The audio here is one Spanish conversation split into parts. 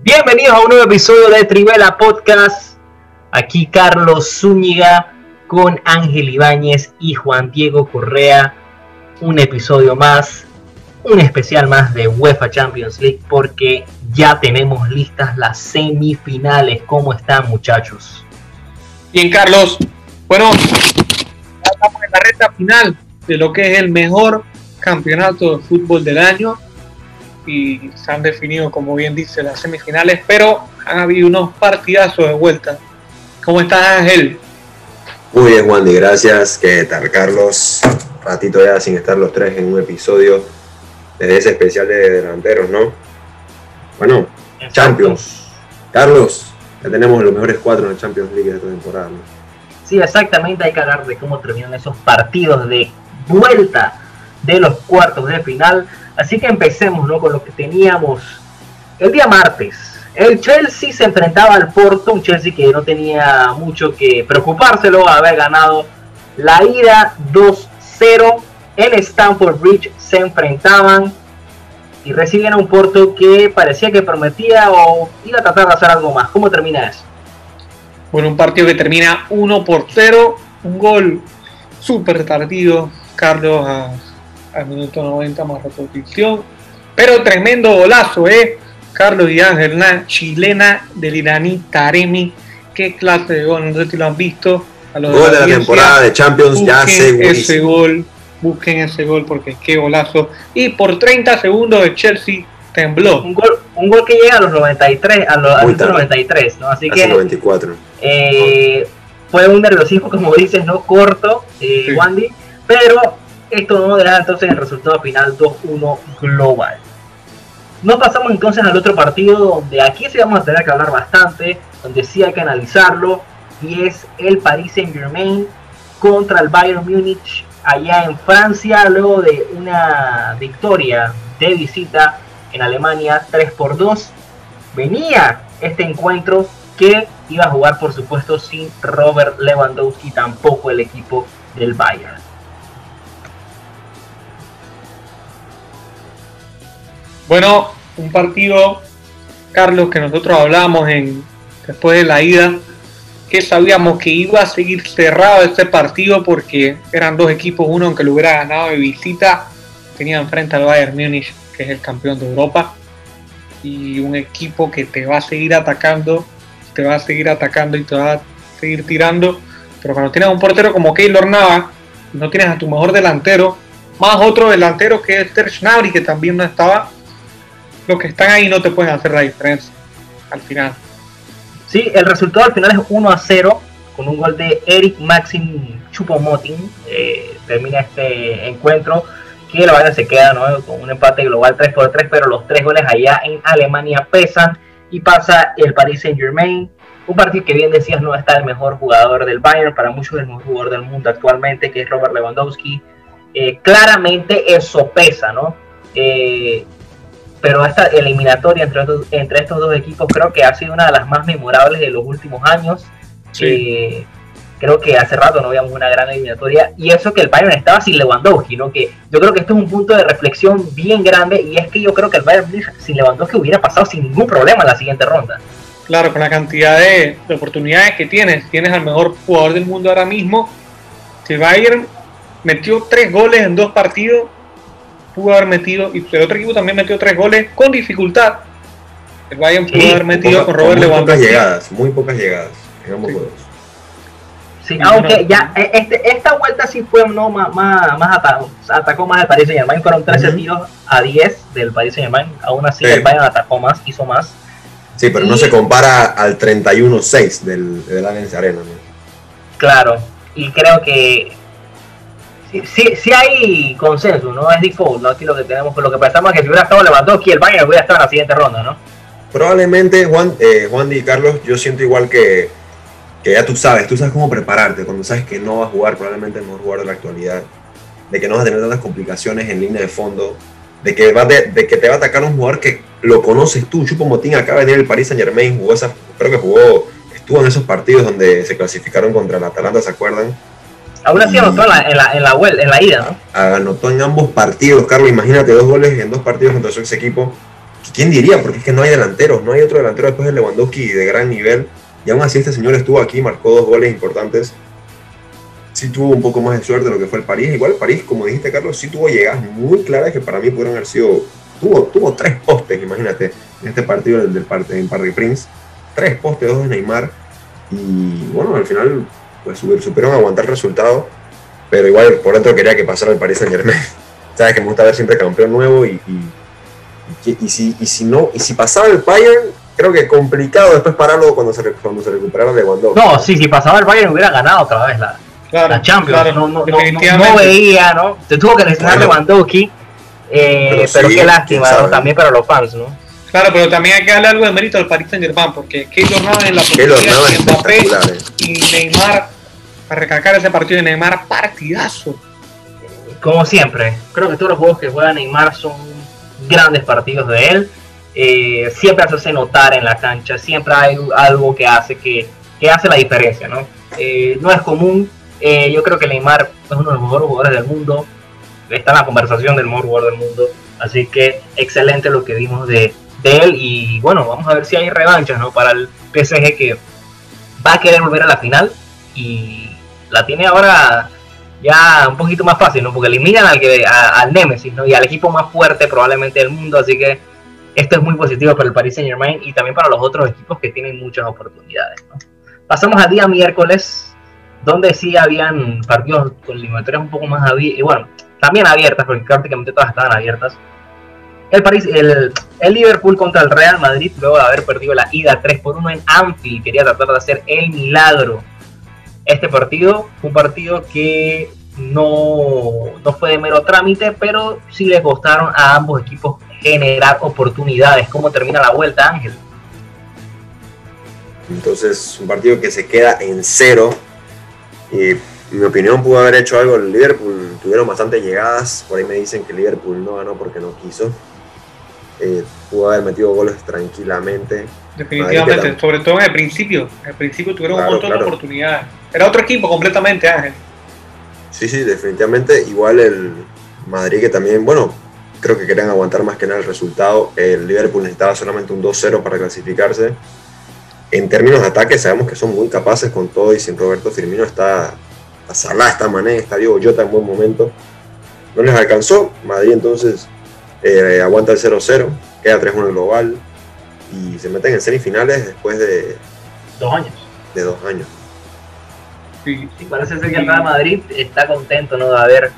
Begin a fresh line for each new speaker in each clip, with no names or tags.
Bienvenidos a un nuevo episodio de Trivela Podcast. Aquí Carlos Zúñiga con Ángel Ibáñez y Juan Diego Correa. Un episodio más, un especial más de UEFA Champions League porque ya tenemos listas las semifinales. ¿Cómo están muchachos?
Bien Carlos, bueno, estamos en la recta final de lo que es el mejor campeonato de fútbol del año y se han definido, como bien dice, las semifinales, pero han habido unos partidazos de vuelta. ¿Cómo estás, Ángel?
Muy bien, Juan, y gracias. ¿Qué tal, Carlos? Ratito ya sin estar los tres en un episodio de ese especial de delanteros, ¿no? Bueno, Champions. Carlos, ya tenemos los mejores cuatro en el Champions League de esta temporada, ¿no?
Sí, exactamente. Hay que hablar de cómo terminan esos partidos de vuelta de los cuartos de final. Así que empecemos ¿no? con lo que teníamos el día martes. El Chelsea se enfrentaba al Porto, un Chelsea que no tenía mucho que preocupárselo, haber ganado la ida 2-0 en Stamford Bridge. Se enfrentaban y recibían a un Porto que parecía que prometía o iba a tratar de hacer algo más. ¿Cómo termina eso?
Bueno, un partido que termina 1 por 0, un gol súper tardío, Carlos, al minuto 90 más repetición. Pero tremendo golazo, ¿eh? Carlos y Ángel, una chilena del iraní Taremi. Qué clase de gol, no sé si lo han visto.
A los gol de la, temporada de Champions ya
ese gol, busquen ese gol porque qué golazo. Y por 30 segundos el Chelsea tembló.
Un gol, un gol que llega a los 93, a los, 93, ¿no? Así que
94.
Eh, fue un nerviosismo, como dices, no corto, eh, Wandy, pero esto no deja entonces el resultado final 2-1 global. Nos pasamos entonces al otro partido donde aquí sí vamos a tener que hablar bastante, donde sí hay que analizarlo, y es el Paris Saint Germain contra el Bayern Múnich allá en Francia, luego de una victoria de visita en Alemania 3 por 2. Venía este encuentro que iba a jugar por supuesto sin Robert Lewandowski, tampoco el equipo del Bayern.
Bueno, un partido, Carlos, que nosotros hablábamos en, después de la ida, que sabíamos que iba a seguir cerrado este partido porque eran dos equipos, uno aunque lo hubiera ganado de visita, tenía enfrente al Bayern Múnich, que es el campeón de Europa, y un equipo que te va a seguir atacando, te va a seguir atacando y te va a seguir tirando, pero cuando tienes un portero como Keylor Nava, no tienes a tu mejor delantero, más otro delantero que es Ter Schnabry, que también no estaba, los que están ahí no te pueden hacer la diferencia al final.
Sí, el resultado al final es 1 a 0 con un gol de Eric Maxim Chupomotin. Eh, termina este encuentro que la Bayern se queda con un empate global 3 por 3, pero los tres goles allá en Alemania pesan y pasa el Paris Saint Germain. Un partido que bien decías no está el mejor jugador del Bayern, para muchos el mejor jugador del mundo actualmente, que es Robert Lewandowski. Eh, claramente eso pesa, ¿no? Eh, pero esta eliminatoria entre estos, entre estos dos equipos creo que ha sido una de las más memorables de los últimos años. Eh, creo que hace rato no veíamos una gran eliminatoria y eso que el Bayern estaba sin Lewandowski, ¿no? Que yo creo que esto es un punto de reflexión bien grande y es que yo creo que el Bayern sin Lewandowski hubiera pasado sin ningún problema en la siguiente ronda.
Claro, con la cantidad de, oportunidades que tienes, tienes al mejor jugador del mundo ahora mismo. Si el Bayern metió tres goles en dos partidos, pudo haber metido, y el otro equipo también metió tres goles con dificultad. El Bayern pudo haber metido con Robert
Lewandowski. Muy pocas llegadas, muy pocas llegadas en ambos juegos.
Sí, aunque ya e, este, esta vuelta sí fue no más, más, más atacó, atacó más el Paris Saint Germain, fueron 13 tiros a 10 del Paris Saint Germain, aún así el Bayern atacó más, hizo más.
Sí, pero no se compara al 31-6 del, del Allianz Arena.
Claro, y creo que sí, hay consenso, no es default, ¿no? Aquí lo que tenemos, lo que pensamos es que si hubiera estado Lewandowski, el Bayern hubiera estado en la siguiente ronda, ¿no?
Probablemente, Juan, eh, Juan y Carlos, yo siento igual que, que ya tú sabes, tú sabes cómo prepararte, cuando sabes que no va a jugar probablemente el mejor jugador de la actualidad, de que no vas a tener tantas complicaciones en línea de fondo, de que, va de, que te va a atacar un jugador que lo conoces tú, Chupo Motín acaba de venir el Paris Saint Germain, jugó esa, creo que jugó, estuvo en esos partidos donde se clasificaron contra el Atalanta, ¿se acuerdan?
Aún así anotó en la, en la, en la, en la ida, ¿no?
Anotó en ambos partidos, Carlos. Imagínate dos goles en dos partidos contra su ex equipo. ¿quién diría? Porque es que no hay delanteros, no hay otro delantero después de Lewandowski de gran nivel. Y aún así este señor estuvo aquí, marcó dos goles importantes. Sí tuvo un poco más de suerte de lo que fue el París. Igual el París, como dijiste Carlos, sí tuvo llegadas muy claras que para mí pudieron haber sido... Tuvo, tuvo tres postes, imagínate, en este partido del, del en Parry Prince. Tres postes, dos de Neymar. Y bueno, al final pues supieron aguantar el resultado. Pero igual por dentro quería que pasara el París Saint Germain. Sabes que me gusta ver siempre campeón nuevo y, y, y, si, y si no, y si pasaba el Bayern, creo que complicado después pararlo cuando se, cuando se recuperara Lewandowski.
No, sí, si pasaba el Bayern hubiera ganado otra vez la, la Champions. no, no, no, veía, ¿no? Se tuvo que necesitar Lewandowski, eh, pero, qué lástima, también para los fans, ¿no?
Claro, pero también hay que darle algo de mérito al Paris Saint Germain, porque Keylor Navas en la
portería,
Mbappé y Neymar, para recalcar ese partido de Neymar, partidazo
como siempre, creo que todos los juegos que juega Neymar son grandes partidos de él. Eh, siempre hace notar en la cancha, siempre hay algo que hace que, hace la diferencia, ¿no? Eh, no es común, eh, yo creo que Neymar es uno de los mejores jugadores del mundo, está en la conversación del mejor jugador del mundo, así que excelente lo que vimos de, de él y bueno, vamos a ver si hay revanchas, ¿no? Para el PSG que va a querer volver a la final y la tiene ahora ya un poquito más fácil, ¿no? Porque eliminan al, que, al Nemesis, ¿no? Y al equipo más fuerte probablemente del mundo, así que esto es muy positivo para el Paris Saint Germain y también para los otros equipos que tienen muchas oportunidades. Pasamos al día miércoles, donde sí habían partidos con eliminatorias un poco más abiertas, y bueno, también abiertas, porque prácticamente todas estaban abiertas. El, París, el, el, Liverpool contra el Real Madrid, luego de haber perdido la ida 3 por 1 en Anfield, quería tratar de hacer el milagro este partido fue un partido que no, no fue de mero trámite, pero sí le costaron a ambos equipos generar oportunidades. ¿Cómo termina la vuelta, Ángel?
Entonces, un partido que se queda en cero. En mi opinión pudo haber hecho algo el Liverpool. Tuvieron bastante llegadas. Por ahí me dicen que Liverpool no ganó porque no quiso. Eh, pudo haber metido goles tranquilamente.
Definitivamente, sobre todo en el principio. En el principio tuvieron un montón de oportunidades. Era otro equipo completamente, Ángel.
Sí, sí, definitivamente. Igual el Madrid que también, bueno, creo que querían aguantar más que nada el resultado. El Liverpool necesitaba solamente un 2-0 para clasificarse. En términos de ataque sabemos que son muy capaces con todo y sin Roberto Firmino está a Salah, está Mané, está Diego Jota en buen momento. No les alcanzó. Madrid entonces eh, aguanta el 0-0, queda 3-1 global y se meten en semifinales después de
dos años.
De dos años.
Sí. parece ser que el Real Madrid está contento ¿no? de haber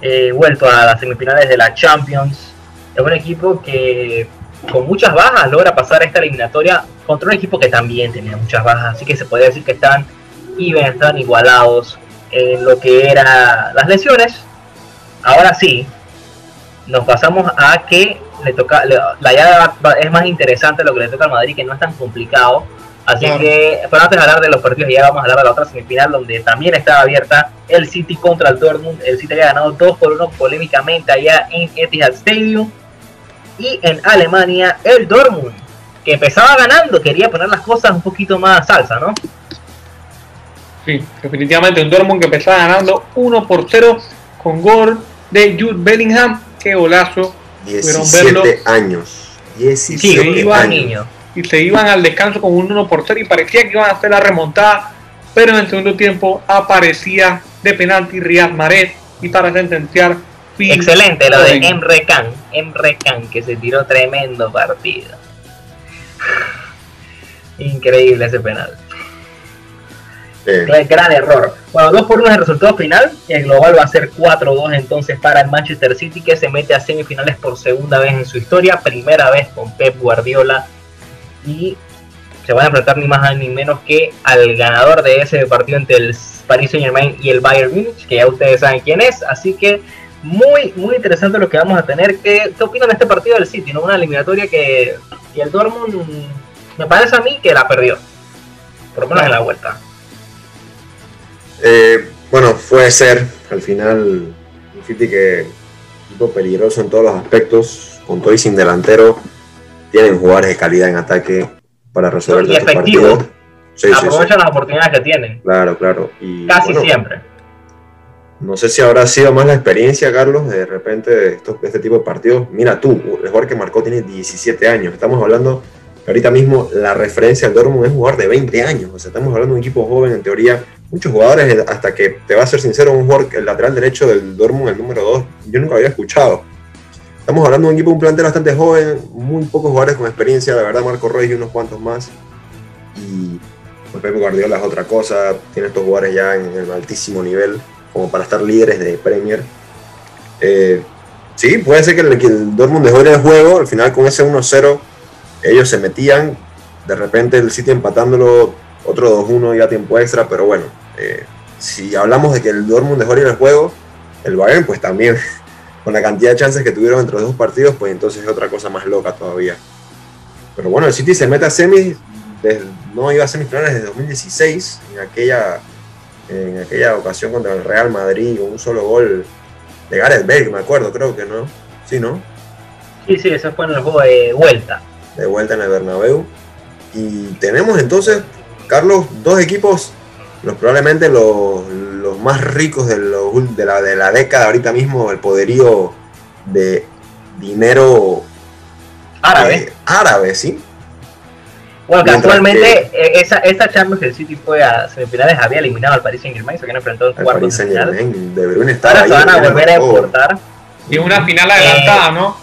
eh, vuelto a las semifinales de la Champions. Es un equipo que con muchas bajas logra pasar esta eliminatoria contra un equipo que también tenía muchas bajas, así que se puede decir que están even, están igualados en lo que eran las lesiones. Ahora sí, nos pasamos a que le toca, la llave es más interesante lo que le toca al Madrid, que no es tan complicado. Así que, pero antes de hablar de los partidos, ya vamos a hablar de la otra semifinal, donde también estaba abierta el City contra el Dortmund. El City había ganado 2 por 1 polémicamente allá en Etihad Stadium. Y en Alemania, el Dortmund, que empezaba ganando, quería poner las cosas un poquito más salsa, ¿no?
Sí, definitivamente un Dortmund que empezaba ganando 1 por 0 con gol de Jude Bellingham. Qué golazo
17 años. 17 años.
Y se iban al descanso con un 1 por 0 y parecía que iban a hacer la remontada, pero en el segundo tiempo aparecía de penalti Riyad Mahrez y para sentenciar
Excelente lo de Emre Can, Emre Can que se tiró tremendo partido. Increíble ese penal. Gran error. Bueno, 2 por 1 es el resultado final. El global va a ser 4-2 entonces para el Manchester City que se mete a semifinales por segunda vez en su historia. Primera vez con Pep Guardiola. Y se van a enfrentar ni más ni menos que al ganador de ese partido entre el Paris Saint Germain y el Bayern Munich, que ya ustedes saben quién es. Así que muy, muy interesante lo que vamos a tener. ¿Qué, qué opinan de este partido del City? ¿no? Una eliminatoria que y el Dortmund me parece a mí que la perdió. Por lo menos en la vuelta.
Eh, bueno, puede ser al final un City que un peligroso en todos los aspectos, con todo y sin delantero, tienen jugadores de calidad en ataque para resolver
y efectivo. Sí, Aprovechan las oportunidades que tienen.
Claro, claro.
Casi siempre.
No sé si habrá sido más la experiencia, Carlos, de repente de, estos, este tipo de partidos. Mira tú, el jugador que marcó tiene 17 años. Estamos hablando ahorita mismo la referencia al Dortmund es un jugador de 20 años. O sea, estamos hablando de un equipo joven, en teoría. Muchos jugadores, hasta que te va a ser sincero, un jugador, el lateral derecho del Dortmund, el número 2, yo nunca había escuchado. Estamos hablando de un equipo, un plantel bastante joven, muy pocos jugadores con experiencia. La verdad, Marco Roy y unos cuantos más. Y pues, Pepe Guardiola es otra cosa. Tiene estos jugadores ya en el altísimo nivel como para estar líderes de Premier. Eh, sí, puede ser que el, que el Dortmund dejó el juego, al final con ese 1-0 ellos se metían, de repente el City empatándolo otro 2-1 ya tiempo extra, pero bueno, eh, si hablamos de que el Dortmund dejó ir el juego, el Bayern pues también, con la cantidad de chances que tuvieron entre los dos partidos, pues entonces es otra cosa más loca todavía. Pero bueno, el City se mete a semis, no iba a semifinales desde 2016, en aquella en aquella ocasión contra el Real Madrid con un solo gol de Gareth Bale, me acuerdo, creo que no. Sí, ¿no?
Sí, sí, eso fue en el juego de vuelta.
De vuelta en el Bernabéu. Y tenemos entonces, Carlos, dos equipos, los probablemente los, los más ricos de, de, la, de la década ahorita mismo, el poderío de dinero
árabe. Eh,
árabe, sí.
Bueno, casualmente eh, esa, esa Champions el City fue a semifinales, había eliminado al Paris Saint Germain, se habían enfrentado en cuartos de final. Ahora se van a volver a exportar.
Y una final adelantada, ¿no?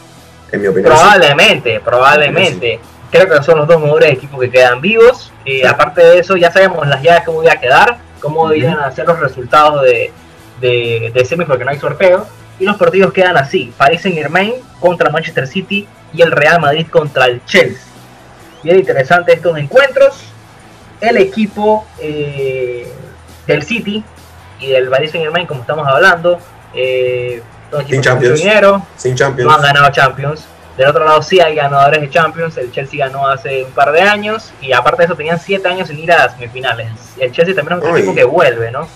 En mi opinión. Probablemente, probablemente. Creo que son los dos mejores equipos que quedan vivos. Y aparte de eso, ya sabemos las llaves cómo iba a quedar, cómo iban a ser los resultados de, de, de semis porque no hay sorteo. Y los partidos quedan así: Paris Saint Germain contra Manchester City y el Real Madrid contra el Chelsea bien interesante estos encuentros. El equipo eh, del City y del Paris Saint Germain, como estamos hablando, eh,
sin Champions.
Dinero,
sin Champions.
no han ganado Champions. Del otro lado sí hay ganadores de Champions. El Chelsea ganó hace un par de años y aparte de eso tenían 7 años sin ir a las semifinales. El Chelsea también es un equipo que vuelve, ¿no?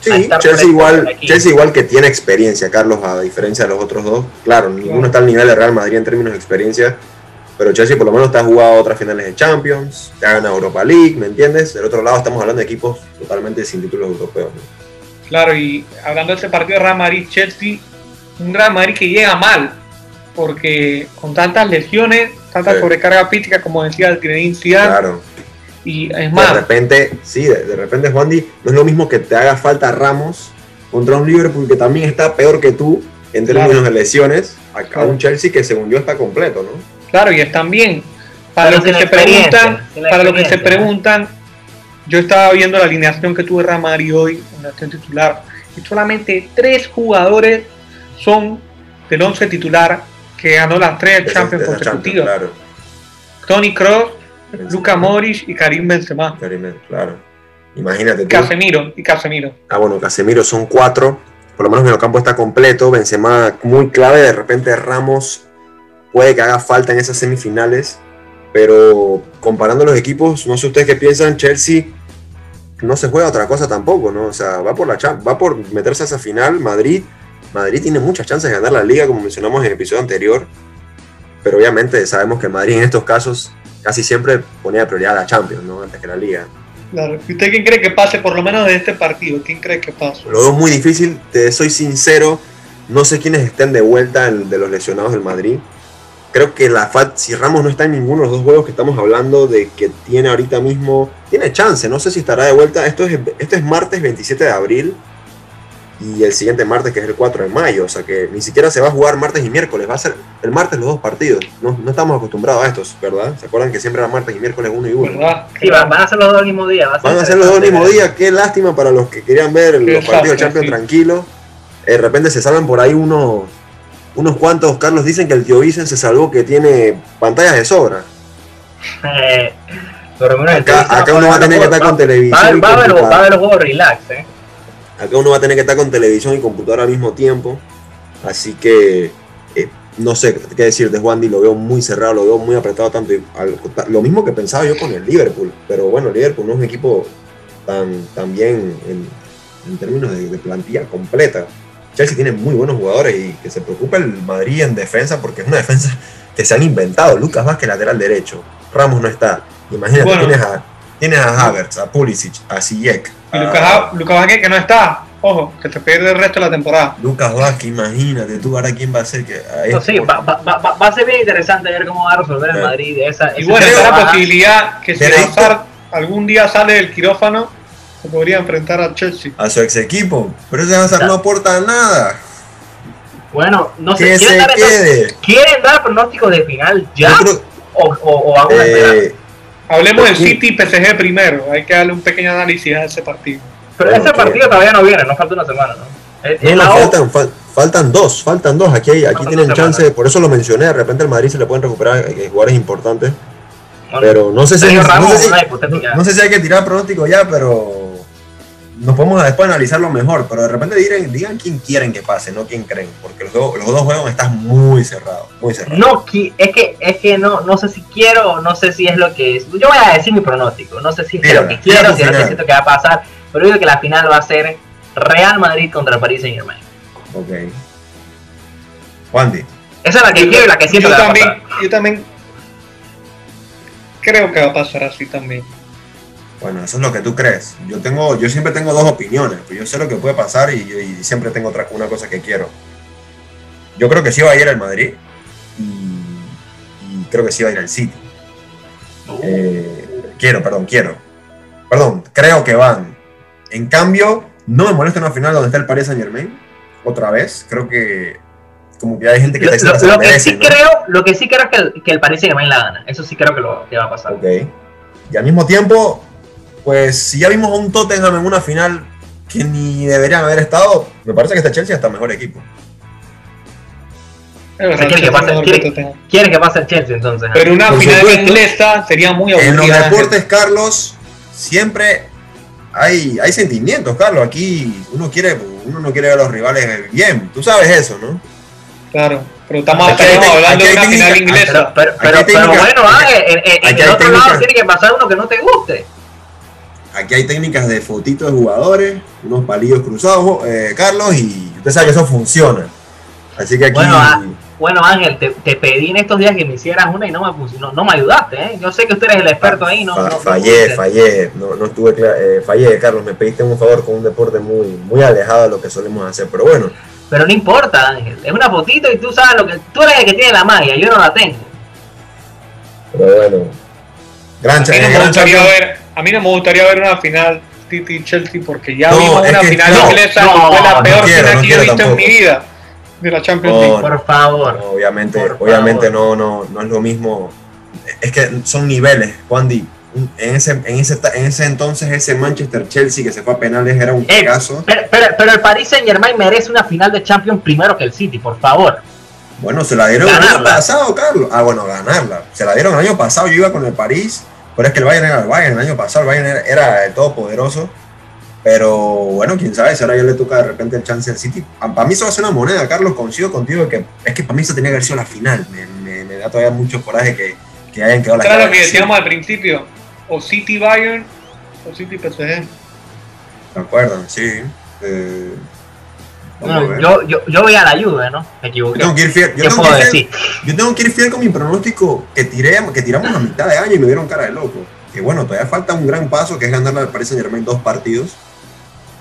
Sí, Chelsea igual, Chelsea igual que tiene experiencia, Carlos, a diferencia de los otros dos. Claro, ninguno está al nivel de Real Madrid en términos de experiencia, pero Chelsea por lo menos ha jugado otras finales de Champions, te ha ganado Europa League, ¿me entiendes? Del otro lado estamos hablando de equipos totalmente sin títulos europeos.
Claro, y hablando de ese partido de Real Madrid-Chelsea, un Real Madrid que llega mal, porque con tantas lesiones, tanta sobrecarga física, como decía el Zinedine
Claro.
Y es más...
De repente, sí, de, repente, Juan Di, no es lo mismo que te haga falta Ramos contra un Liverpool que también está peor que tú en términos de lesiones, a, un Chelsea que según yo está completo, ¿no?
Claro, y están bien. Para lo que se preguntan, para lo que se preguntan, yo estaba viendo la alineación que tuve Ramari hoy en la titular y solamente tres jugadores son del once titular que ganó las tres Champions consecutivas. Tony Cross, Luca Morris y Karim Benzema.
Karim, claro. Imagínate.
Casemiro y Casemiro.
Ah, bueno, Casemiro son cuatro. Por lo menos el campo está completo. Benzema muy clave. De repente Ramos puede que haga falta en esas semifinales, pero comparando los equipos, no sé ustedes qué piensan, Chelsea no se juega otra cosa tampoco, ¿no? O sea, va por, la, va por meterse a esa final, Madrid, Madrid tiene muchas chances de ganar la liga, como mencionamos en el episodio anterior, pero obviamente sabemos que Madrid en estos casos casi siempre ponía prioridad a la Champions, ¿no? Antes que la liga.
Claro. ¿Y usted quién cree que pase por lo menos de este partido? ¿Quién cree que pase?
Lo veo muy difícil, te soy sincero, no sé quiénes estén de vuelta de los lesionados del Madrid creo que la FAT, si Ramos no está en ninguno de los dos juegos que estamos hablando de que tiene ahorita mismo, tiene chance, no sé si estará de vuelta. Esto es, esto es martes 27 de abril y el siguiente martes que es el 4 de mayo, o sea que ni siquiera se va a jugar martes y miércoles, va a ser el martes los dos partidos. No, no estamos acostumbrados a estos, ¿verdad? ¿Se acuerdan que siempre era martes y miércoles uno y uno?
Sí, van, a ser los dos al mismo día.
van a ser los dos al mismo día, qué lástima para los que querían ver los partidos de Champions tranquilos. De repente se salvan por ahí unos unos cuantos, Carlos, dicen que el tío Vicen se salvó que tiene pantallas de sobra.
Eh,
acá, uno va a tener que estar con televisión.
Va, a ver los juegos relax, eh.
Acá uno va a tener que estar con televisión y computadora al mismo tiempo. Así que eh, no sé qué decir de Juan Di, lo veo muy cerrado, lo veo muy apretado tanto. lo mismo que pensaba yo con el Liverpool. Pero bueno, el Liverpool no es un equipo tan, tan bien en, términos de plantilla completa. Chelsea tiene muy buenos jugadores y que se preocupa el Madrid en defensa porque es una defensa que se han inventado. Lucas Vázquez lateral derecho, Ramos no está. Imagínate, tienes, a, tienes a Havertz, a Pulisic, a Ziyech.
Y Lucas, Vázquez que no está. Ojo, que se pierde el resto de la temporada.
Lucas Vázquez, imagínate tú ahora quién va a ser que. ahí
No,
es
sí, va, va- va- va a ser bien interesante ver cómo va a resolver el. Madrid esa,
Y bueno, está la posibilidad que si. Hazard algún día sale del quirófano, se podría enfrentar a Chelsea.
a su ex equipo. Pero ese Hazard no aporta nada.
Bueno, no sé,
Que
¿quieren
se
dar,
quede.
¿quieren dar pronósticos de final ya?
Creo-
o, o, o vamos a esperar?
Eh,
Hablemos del. City y PSG primero. Hay que darle un pequeño análisis a ese partido.
Pero
bueno,
ese partido todavía no viene, no falta una semana, ¿no?
No,
es
no, faltan, fal- faltan dos, faltan dos. Aquí, hay- aquí tienen chance, por eso lo mencioné. De repente al Madrid se le pueden recuperar eh, jugadores importantes.
Bueno,
Pero no sé si, sé no sé si hay que tirar pronóstico ya, pero nos podemos después analizarlo mejor. Pero de repente digan, digan quién quieren que pase, no quién creen. Porque los, dos- los dos juegos están muy cerrados, muy cerrados.
No, es que, es que no, no sé si quiero o no sé si es lo que es. Yo voy a decir mi pronóstico. No sé si es que lo que quiero, si es lo que siento que va a pasar. Pero digo que la final va a ser Real Madrid contra París Saint Germain.
Ok. Wandy.
Esa es la que quiero y la que siento
yo
que va a
también,
pasar.
yo también creo que va a pasar así también.
Bueno, eso es lo que tú crees. Yo tengo, yo siempre tengo dos opiniones. Pues yo sé lo que puede pasar y, y siempre tengo otra, una cosa que quiero. Yo creo que sí va a ir al Madrid y, y creo que sí va a ir al City. Eh, quiero, perdón, quiero. Perdón, creo que van. En cambio, no me molesta una final donde está el Paris Saint Germain. Otra vez, creo que como que hay gente que
Lo,
está diciendo
lo- lo que
merece,
sí
¿no?
creo, lo que sí creo es que el, que el Paris Saint Germain la gana. Eso sí creo que, lo, que va a pasar.
Ok. Y al mismo tiempo, pues si ya vimos a un Tottenham en una final que ni deberían haber estado, me parece que este Chelsea está mejor equipo.
Es verdad,
quiere que
Chelsea
pase-
mejor
quiere-
que Tottenham.
Quieren que pase el Chelsea entonces.
Pero una
Por
final
supuesto.
inglesa sería muy
En los
aburrida.
deportes, Carlos, siempre hay, hay sentimientos, Carlos. Aquí uno quiere, uno no quiere ver a los rivales bien. Tú sabes eso, ¿no?
Claro, pero estamos,
Aquí
estamos hablando
aquí
de una final
técnica-
inglesa.
Pero, pero, pero, pero bueno, ah, en, en- en
aquí
el otro lado tiene que pasar uno que no te guste.
Aquí hay técnicas de fotitos de jugadores, unos palillos cruzados, eh, Carlos, y usted sabe que eso funciona. Así que aquí.
Bueno, ah, Bueno, Ángel, te, te pedí en estos días que me hicieras una y no me, no, no me ayudaste, ¿eh? Yo sé que usted eres el experto ahí, no,
Fa-
no- no
fallé, fallé, no, no estuve eh, fallé, Carlos, me pediste un favor con un deporte muy, muy alejado de lo que solemos hacer, pero bueno,
Pero no importa, Ángel. Es una fotito y tú sabes lo que. Tú eres el que tiene la magia, yo no la tengo.
pero bueno. Gran, eh, gran
ver, a mí no me gustaría ver una final City-Chelsea porque ya
No,
vimos una
que
final
no,
inglesa
no,
y fue la
no
peor
quiero,
final
no
que yo he visto en mi vida de la Champions
No,
League.
Por favor.
No, obviamente,
Por
obviamente
favor.
no, no, no es lo mismo. Es que son niveles, Juan Di. En ese, en, ese, en ese entonces, ese Manchester Chelsea que se fue a penales era un
Eh,
caso.
Pero, pero, pero el Paris Saint Germain merece una final de Champions primero que el City, por favor.
Bueno, se la dieron el año pasado, Carlos. Ah, bueno, ganarla. Se la dieron el año pasado. Yo iba con el París, pero es que el Bayern era el Bayern. El año pasado el Bayern era, el todopoderoso. Pero bueno, quién sabe, si ahora ya le toca de repente el chance al City. Para mí eso va a ser una moneda, Carlos. Coincido contigo que es que para mí eso tenía que haber sido la final. Me, me- me da todavía mucho coraje que, que hayan quedado
lo
llaves
que decíamos al principio, o City Bayern o City PSG.
¿Se acuerdan? Sí. Eh,
Bueno, yo, yo, yo voy a la ayuda, ¿no? Me
Yo
equivoqué.
tengo que ir fiel. Yo
¿Qué
tengo
puedo
que ir fiel-
decir?
Yo tengo que ir fiel con mi pronóstico que, tiré, que tiramos a mitad de año y me dieron cara de loco. Que bueno, todavía falta un gran paso que es ganarle al Paris Saint Germain dos partidos.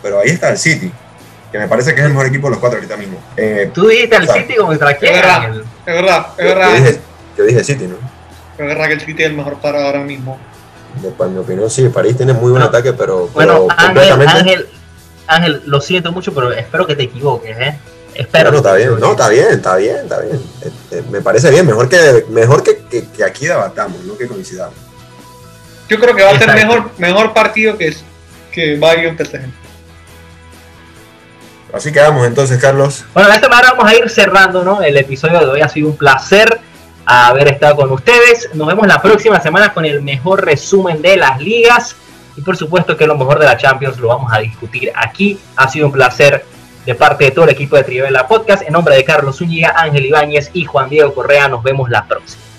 Pero ahí está el City, que me parece que es el mejor equipo de los cuatro ahorita mismo. Eh,
Tú dijiste al. City como que
Es verdad, es verdad, es
yo,
verdad,
dije, yo dije City, ¿no?
es verdad que el City es el mejor para ahora mismo.
De- para mi opinión, sí, París tiene muy buen
No.
ataque, pero,
Bueno,
pero
Ángel,
completamente.
Ángel, Ángel, lo siento mucho, pero espero que te equivoques, ¿eh? Espero.
Bueno,
que
está
te
bien, no, está bien, está bien, está bien. Eh, eh, me parece bien, mejor que, mejor que, que- que aquí debatamos, no que coincidamos.
Yo creo que va a ser mejor, mejor partido que, que Bayern PSG.
Así quedamos entonces, Carlos.
Bueno, de esta manera vamos a ir cerrando, ¿no? El episodio de hoy ha sido un placer haber estado con ustedes. Nos vemos la próxima semana con el mejor resumen de las ligas. Y por supuesto que lo mejor de la Champions lo vamos a discutir aquí. Ha sido un placer de parte de todo el equipo de Trivela Podcast. En nombre de Carlos Zúñiga, Ángel Ibáñez y Juan Diego Correa, nos vemos la próxima.